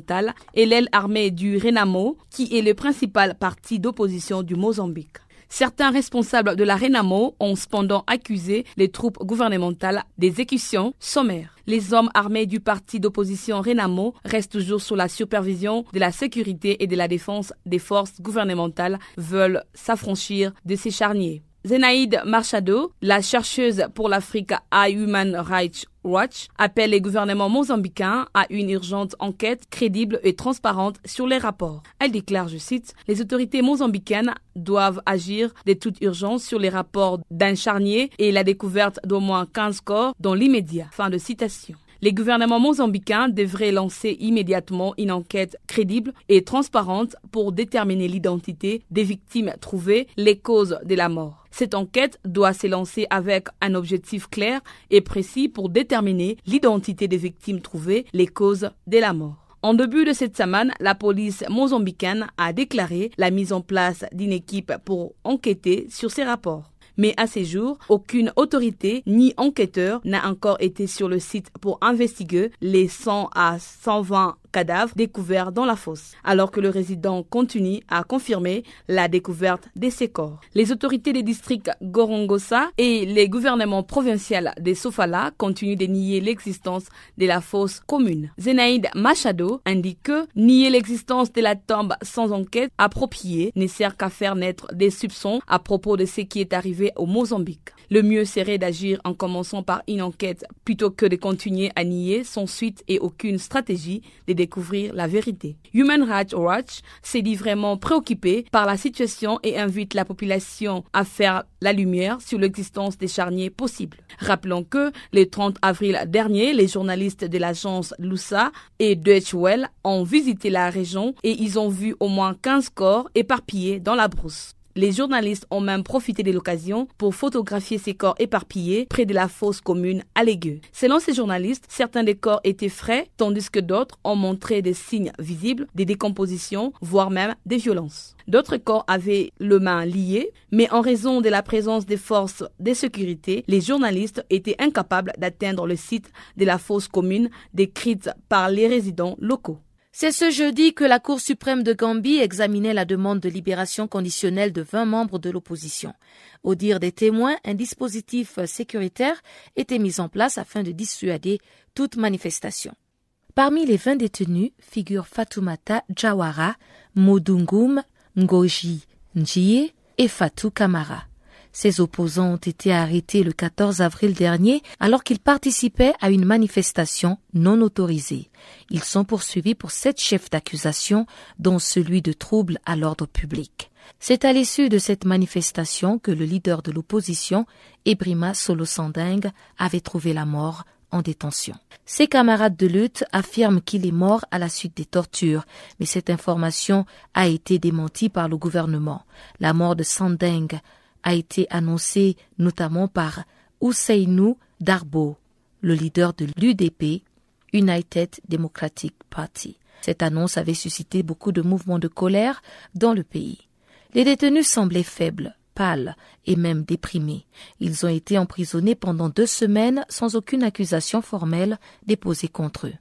Speaker 12: et l'aile armée du Renamo, qui est le principal parti d'opposition du Mozambique. Certains responsables de la Renamo ont cependant accusé les troupes gouvernementales d'exécutions sommaires. Les hommes armés du parti d'opposition Renamo restent toujours sous la supervision de la sécurité et de la défense des forces gouvernementales veulent s'affranchir de ces charniers. Zenaïde Marchado, la chercheuse pour l'Afrique à Human Rights Watch, appelle les gouvernements mozambicains à une urgente enquête crédible et transparente sur les rapports. Elle déclare, je cite, Les autorités mozambicaines doivent agir de toute urgence sur les rapports d'un charnier et la découverte d'au moins 15 corps dans l'immédiat. Fin de citation. Les gouvernements mozambicains devraient lancer immédiatement une enquête crédible et transparente pour déterminer l'identité des victimes trouvées, les causes de la mort. Cette enquête doit se lancer avec un objectif clair et précis pour déterminer l'identité des victimes trouvées, les causes de la mort. En début de cette semaine, la police mozambicaine a déclaré la mise en place d'une équipe pour enquêter sur ces rapports. Mais à ces jours, aucune autorité ni enquêteur n'a encore été sur le site pour investiguer les 100 à 120 cadavres découverts dans la fosse, alors que le résident continue à confirmer la découverte de ces corps. Les autorités des districts Gorongosa et les gouvernements provinciaux des Sofala continuent de nier l'existence de la fosse commune. Zenaïd Machado indique que nier l'existence de la tombe sans enquête appropriée ne sert qu'à faire naître des soupçons à propos de ce qui est arrivé au Mozambique. Le mieux serait d'agir en commençant par une enquête plutôt que de continuer à nier sans suite et aucune stratégie de Human Rights Watch s'est dit vraiment préoccupé par la situation et invite la population à faire la lumière sur l'existence des charniers possibles. Rappelons que le 30 avril dernier, les journalistes de l'agence Lusa et Deutsche Welle ont visité la région et ils ont vu au moins 15 corps éparpillés dans la brousse. Les journalistes ont même profité de l'occasion pour photographier ces corps éparpillés près de la fosse commune à Légueux. Selon ces journalistes, certains des corps étaient frais, tandis que d'autres ont montré des signes visibles, des décompositions, voire même des violences. D'autres corps avaient le main liées, mais en raison de la présence des forces de sécurité, les journalistes étaient incapables d'atteindre le site de la fosse commune décrite par les résidents locaux.
Speaker 1: C'est ce jeudi que la Cour suprême de Gambie examinait la demande de libération conditionnelle de 20 membres de l'opposition. Au dire des témoins, un dispositif sécuritaire était mis en place afin de dissuader toute manifestation. Parmi les 20 détenus figurent Fatoumata Jawara, Modungum Ngoji Njie et Fatou Kamara. Ces opposants ont été arrêtés le 14 avril dernier alors qu'ils participaient à une manifestation non autorisée. Ils sont poursuivis pour sept chefs d'accusation, dont celui de trouble à l'ordre public. C'est à l'issue de cette manifestation que le leader de l'opposition, Ebrima Solosanding, avait trouvé la mort en détention. Ses camarades de lutte affirment qu'il est mort à la suite des tortures, mais cette information a été démentie par le gouvernement. La mort de Sandeng a été annoncé notamment par Ousseinou Darbo, le leader de l'UDP, United Democratic Party. Cette annonce avait suscité beaucoup de mouvements de colère dans le pays. Les détenus semblaient faibles, pâles et même déprimés. Ils ont été emprisonnés pendant deux semaines sans aucune accusation formelle déposée contre eux.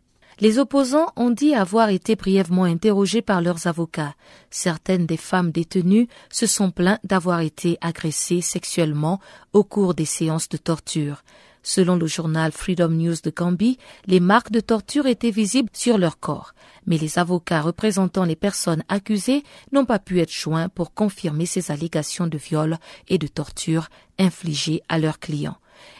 Speaker 1: Les opposants ont dit avoir été brièvement interrogés par leurs avocats. Certaines des femmes détenues se sont plaintes d'avoir été agressées sexuellement au cours des séances de torture. Selon le journal Freedom News de Gambie, les marques de torture étaient visibles sur leur corps, mais les avocats représentant les personnes accusées n'ont pas pu être joints pour confirmer ces allégations de viol et de torture infligées à leurs clients.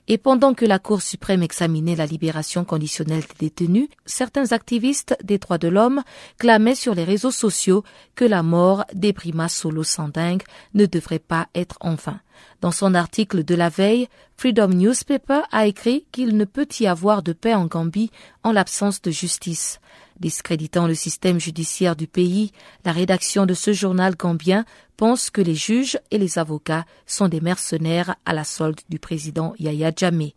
Speaker 1: Et pendant que la Cour suprême examinait la libération conditionnelle des détenus, certains activistes des droits de l'homme clamaient sur les réseaux sociaux que la mort d'Ebrima Solo Sanding ne devrait pas être en vain. Dans son article de la veille, Freedom Newspaper a écrit qu'il ne peut y avoir de paix en Gambie en l'absence de justice. Discréditant le système judiciaire du pays, la rédaction de ce journal gambien pense que les juges et les avocats sont des mercenaires à la solde du président Yahya Jammeh.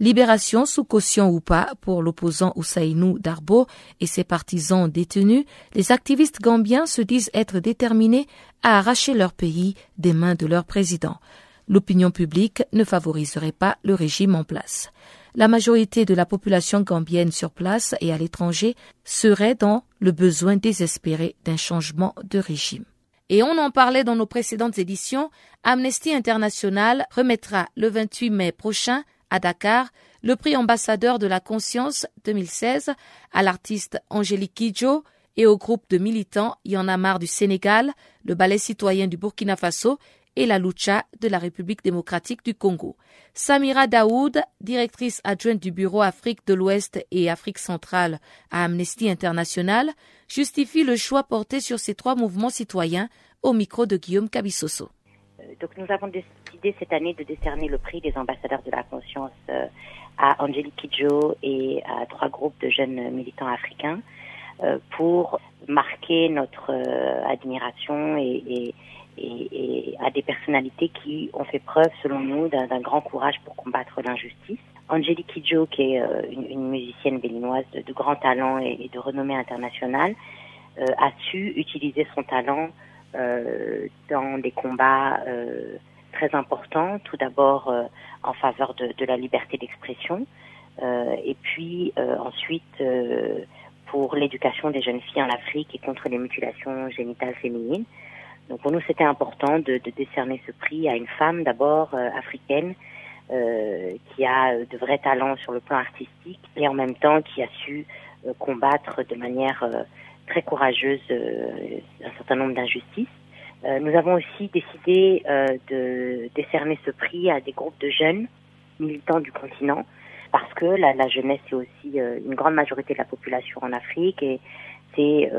Speaker 1: Libération sous caution ou pas pour l'opposant Oussainou Darbo et ses partisans détenus, les activistes gambiens se disent être déterminés à arracher leur pays des mains de leur président. L'opinion publique ne favoriserait pas le régime en place. La majorité de la population gambienne sur place et à l'étranger serait dans le besoin désespéré d'un changement de régime. Et on en parlait dans nos précédentes éditions, Amnesty International remettra le 28 mai prochain à Dakar le prix ambassadeur de la conscience 2016 à l'artiste Angélique Kidjo et au groupe de militants Y du Sénégal, le ballet citoyen du Burkina Faso et la lucha de la République démocratique du Congo. Samira Daoud, directrice adjointe du Bureau Afrique de l'Ouest et Afrique centrale à Amnesty International, justifie le choix porté sur ces trois mouvements citoyens au micro de Guillaume Cabissoso.
Speaker 16: donc nous avons décidé cette année de décerner le prix des ambassadeurs de la conscience à Angelique Kidjo et à trois groupes de jeunes militants africains pour marquer notre admiration et, et, à des personnalités qui ont fait preuve, selon nous, d'un grand courage pour combattre l'injustice. Angelique Kidjo, qui est une, musicienne béninoise de, de grand talent et, de renommée internationale, a su utiliser son talent euh, dans des combats euh, très importants. Tout d'abord euh, en faveur de, de la liberté d'expression, et puis ensuite pour l'éducation des jeunes filles en Afrique et contre les mutilations génitales féminines. Donc pour nous, c'était important de, décerner ce prix à une femme d'abord africaine euh, qui a de vrais talents sur le plan artistique et en même temps qui a su combattre de manière très courageuse euh, un certain nombre d'injustices. Euh, nous avons aussi décidé euh, de décerner ce prix à des groupes de jeunes militants du continent parce que la, la jeunesse est aussi une grande majorité de la population en Afrique et c'est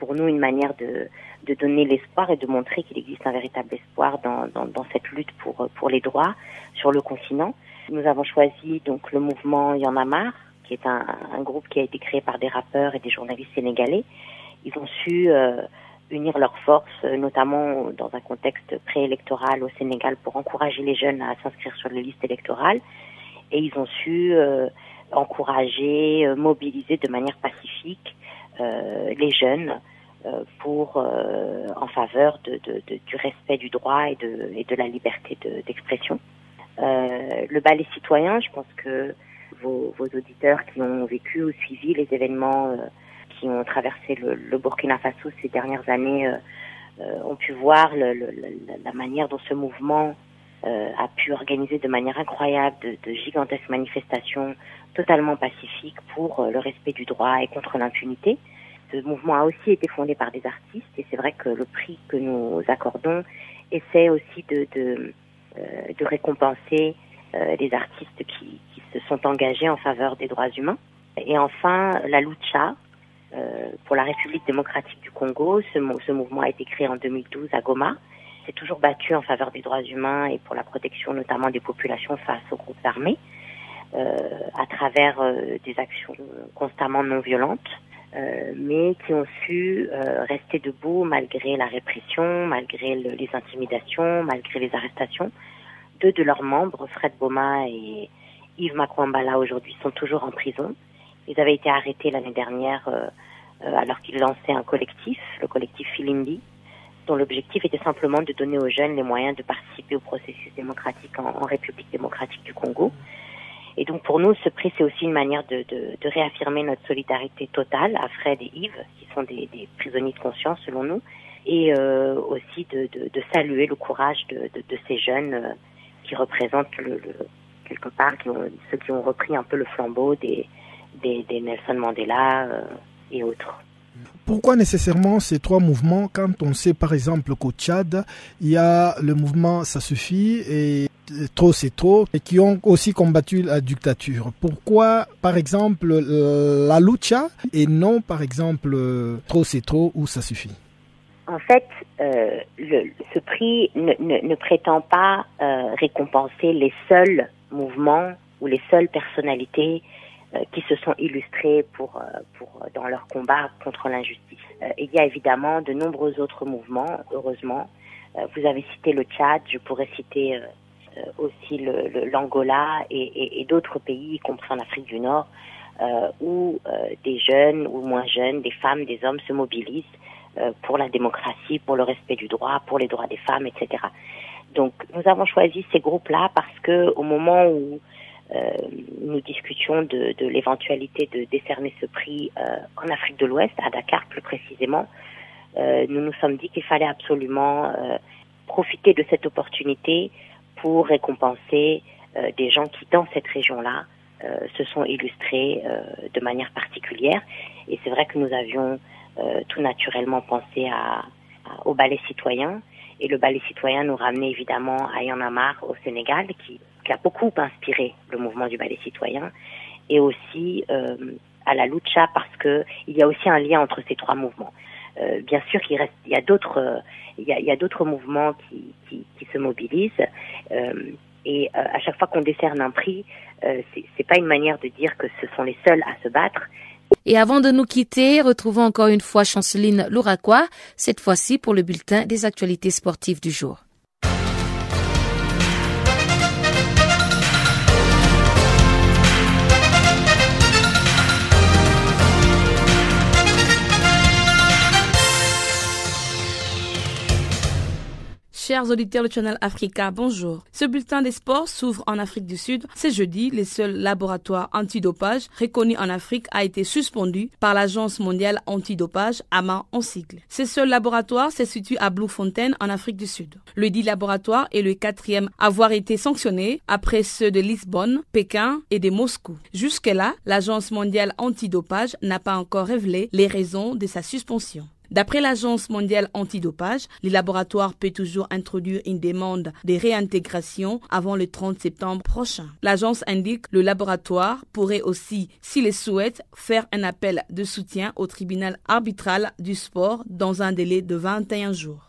Speaker 16: pour nous une manière de, de donner l'espoir et de montrer qu'il existe un véritable espoir dans, dans, dans, cette lutte pour, pour les droits sur le continent. Nous avons choisi donc le mouvement Y qui est un, un, groupe qui a été créé par des rappeurs et des journalistes sénégalais. Ils ont su euh, unir leurs forces, notamment dans un contexte préélectoral au Sénégal, pour encourager les jeunes à s'inscrire sur les listes électorales. Et ils ont su euh, encourager, euh, mobiliser de manière pacifique les jeunes euh, pour en faveur du respect du droit et de, la liberté d'expression. le ballet citoyen, je pense que vos, auditeurs qui ont vécu ou suivi les événements qui ont traversé le, Burkina Faso ces dernières années euh, euh, ont pu voir la manière dont ce mouvement euh, a pu organiser de manière incroyable de, gigantesques manifestations totalement pacifiques pour le respect du droit et contre l'impunité. Ce mouvement a aussi été fondé par des artistes et c'est vrai que le prix que nous accordons essaie aussi de, de récompenser les artistes qui, se sont engagés en faveur des droits humains. Et enfin, la lucha, euh, pour la République démocratique du Congo. Ce, ce, mouvement a été créé en 2012 à Goma. C'est toujours battu en faveur des droits humains et pour la protection notamment des populations face aux groupes armés, euh, à travers euh, des actions constamment non violentes, euh, mais qui ont su euh, rester debout malgré la répression, malgré le, les intimidations, malgré les arrestations. Deux de leurs membres, Fred Boma et Yves Makwambala, aujourd'hui sont toujours en prison. Ils avaient été arrêtés l'année dernière euh, euh, alors qu'ils lançaient un collectif, le collectif Filindi, dont l'objectif était simplement de donner aux jeunes les moyens de participer au processus démocratique en République démocratique du Congo. Et donc pour nous, ce prix, c'est aussi une manière de, réaffirmer notre solidarité totale à Fred et Yves, qui sont des, prisonniers de conscience selon nous, et euh, aussi de, saluer le courage de, ces jeunes euh, qui représentent quelque part ceux qui ont repris un peu le flambeau des Nelson Mandela euh, et autres.
Speaker 2: Pourquoi nécessairement ces trois mouvements quand on sait par exemple qu'au Tchad, il y a le mouvement Ça suffit et Trop c'est trop et qui ont aussi combattu la dictature. Pourquoi par exemple la lucha et non par exemple Trop c'est trop ou Ça suffit?
Speaker 16: En fait, euh, ce prix ne, prétend pas euh, récompenser les seuls mouvements ou les seules personnalités euh, qui se sont illustrés pour, euh, dans leur combat contre l'injustice. Euh, il y a évidemment de nombreux autres mouvements, heureusement. vous avez cité le Tchad, je pourrais citer aussi l'Angola le, et, et, et d'autres pays, y compris en Afrique du Nord, où des jeunes ou moins jeunes, des femmes, des hommes se mobilisent pour la démocratie, pour le respect du droit, pour les droits des femmes, etc. Donc, nous avons choisi ces groupes-là parce que au moment où euh, nous discutions de, de l'éventualité de décerner ce prix euh, en Afrique de l'Ouest, à Dakar plus précisément. Euh, nous nous sommes dit qu'il fallait absolument euh, profiter de cette opportunité pour récompenser euh, des gens qui, dans cette région-là, se sont illustrés de manière particulière. Et c'est vrai que nous avions tout naturellement pensé à, au ballet citoyen. Et le ballet citoyen nous ramenait évidemment à Yanamar au Sénégal, qui qui a beaucoup inspiré le mouvement du ballet citoyen, et aussi euh, à la lucha parce que il y a aussi un lien entre ces trois mouvements. Bien sûr, il reste, il y a d'autres, il y a, a d'autres mouvements qui, qui, qui, se mobilisent. et à chaque fois qu'on décerne un prix, c'est pas une manière de dire que ce sont les seuls à se battre.
Speaker 1: Et avant de nous quitter, retrouvons encore une fois Chanceline Louraquois, cette fois-ci pour le bulletin des actualités sportives du jour.
Speaker 12: Chers auditeurs de Channel Africa, bonjour. Ce bulletin des sports s'ouvre en Afrique du Sud. C'est jeudi, le seul laboratoire antidopage reconnu en Afrique a été suspendu par l'Agence mondiale antidopage, AMA en sigle. Ce seul laboratoire se situe à Bloemfontein en Afrique du Sud. Le dit laboratoire est le quatrième à avoir été sanctionné après ceux de Lisbonne, Pékin et de Moscou. Jusque-là, l'Agence mondiale antidopage n'a pas encore révélé les raisons de sa suspension. D'après l'Agence mondiale antidopage, les laboratoires peuvent toujours introduire une demande de réintégration avant le 30 septembre prochain. L'agence indique que le laboratoire pourrait aussi, s'il le souhaite, faire un appel de soutien au tribunal arbitral du sport dans un délai de 21 jours.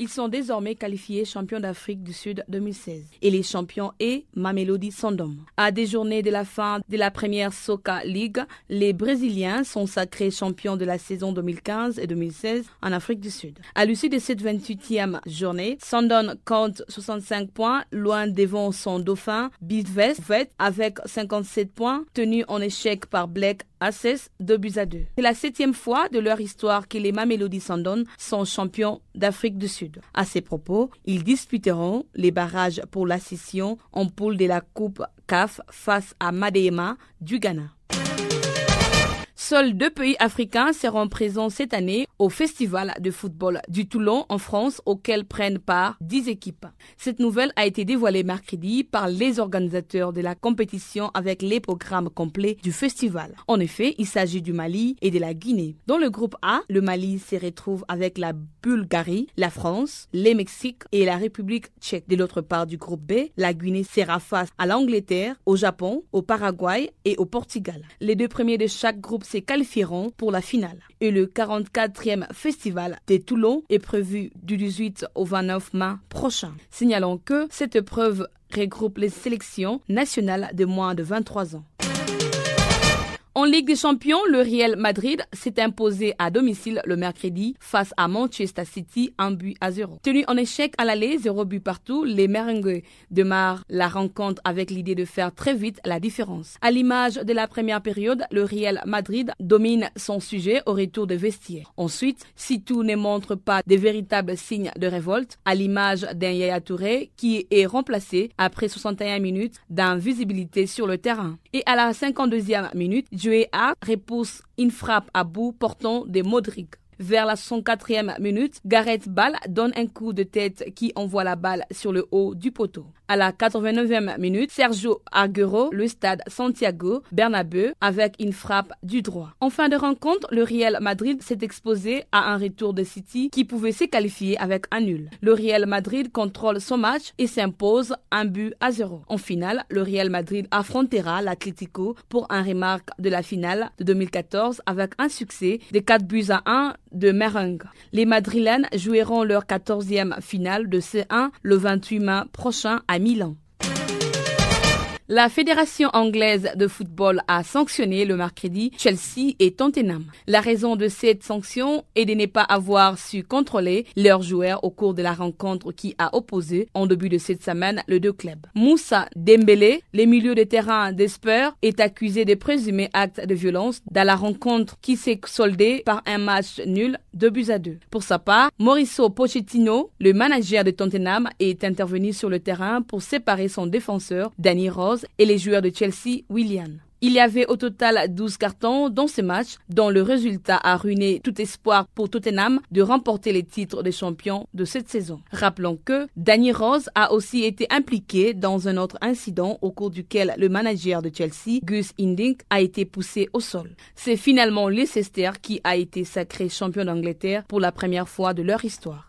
Speaker 12: Ils sont désormais qualifiés champions d'Afrique du Sud 2016. Et les champions est Mamelody Sandom. À des journées de la fin de la première Soca League, les Brésiliens sont sacrés champions de la saison 2015 et 2016 en Afrique du Sud. À l'issue de cette 28e journée, Sandon compte 65 points, loin devant son dauphin Bidvest avec 57 points, tenu en échec par Black Access 2 buts à 2. C'est la septième fois de leur histoire que les Mamelody Sundowns sont champions d'Afrique du Sud. À ces propos, ils disputeront les barrages pour la session en poule de la Coupe CAF face à Madeema du Ghana. Seuls deux pays africains seront présents cette année au Festival de football du Toulon en France auquel prennent part dix équipes. Cette nouvelle a été dévoilée mercredi par les organisateurs de la compétition avec les programmes complets du festival. En effet, il s'agit du Mali et de la Guinée. Dans le groupe A, le Mali se retrouve avec la Bulgarie, la France, les Mexiques et la République tchèque. De l'autre part du groupe B, la Guinée sera face à l'Angleterre, au Japon, au Paraguay et au Portugal. Les deux premiers de chaque groupe qualifieront pour la finale. Et le 44e festival des Toulon est prévu du 18 au 29 mai prochain. Signalons que cette épreuve regroupe les sélections nationales de moins de 23 ans. En Ligue des Champions, le Real Madrid s'est imposé à domicile le mercredi face à Manchester City un but à zéro. Tenu en échec à l'aller, zéro but partout, les merengues démarrent la rencontre avec l'idée de faire très vite la différence. À l'image de la première période, le Real Madrid domine son sujet au retour de vestiaire. Ensuite, si tout ne montre pas de véritables signes de révolte, à l'image d'un Yaya Touré qui est remplacé après 61 minutes d'invisibilité sur le terrain. Et à la 52e minute, a repousse une frappe à bout portant des Modric. Vers la 104e minute, Gareth Ball donne un coup de tête qui envoie la balle sur le haut du poteau. À la 89e minute, Sergio Aguero, le stade Santiago Bernabeu avec une frappe du droit. En fin de rencontre, le Real Madrid s'est exposé à un retour de City qui pouvait se qualifier avec un nul. Le Real Madrid contrôle son match et s'impose un but à zéro. En finale, le Real Madrid affrontera l'Atlético pour un remarque de la finale de 2014 avec un succès de 4 buts à 1 de Merengue. Les Madrilènes joueront leur 14e finale de C1 le 28 mai prochain à Milan. La Fédération anglaise de football a sanctionné le mercredi Chelsea et Tottenham. La raison de cette sanction est de ne pas avoir su contrôler leurs joueurs au cours de la rencontre qui a opposé en début de cette semaine les deux clubs. Moussa Dembélé, le milieu de terrain d'Esper, est accusé de présumés actes de violence dans la rencontre qui s'est soldée par un match nul de buts à deux. Pour sa part, Mauricio Pochettino, le manager de Tottenham, est intervenu sur le terrain pour séparer son défenseur, Danny Rose, et les joueurs de Chelsea, William. Il y avait au total 12 cartons dans ce match, dont le résultat a ruiné tout espoir pour Tottenham de remporter les titres de champion de cette saison. Rappelons que Danny Rose a aussi été impliqué dans un autre incident au cours duquel le manager de Chelsea, Gus Indink, a été poussé au sol. C'est finalement Leicester qui a été sacré champion d'Angleterre pour la première fois de leur histoire.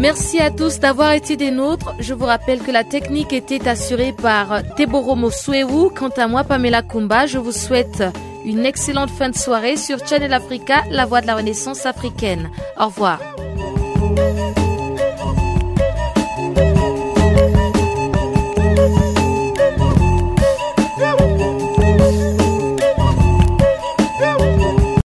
Speaker 1: Merci à tous d'avoir été des nôtres. Je vous rappelle que la technique était assurée par Teboromo Suewu. Quant à moi, Pamela Kumba, je vous souhaite une excellente fin de soirée sur Channel Africa, la voix de la renaissance africaine. Au revoir.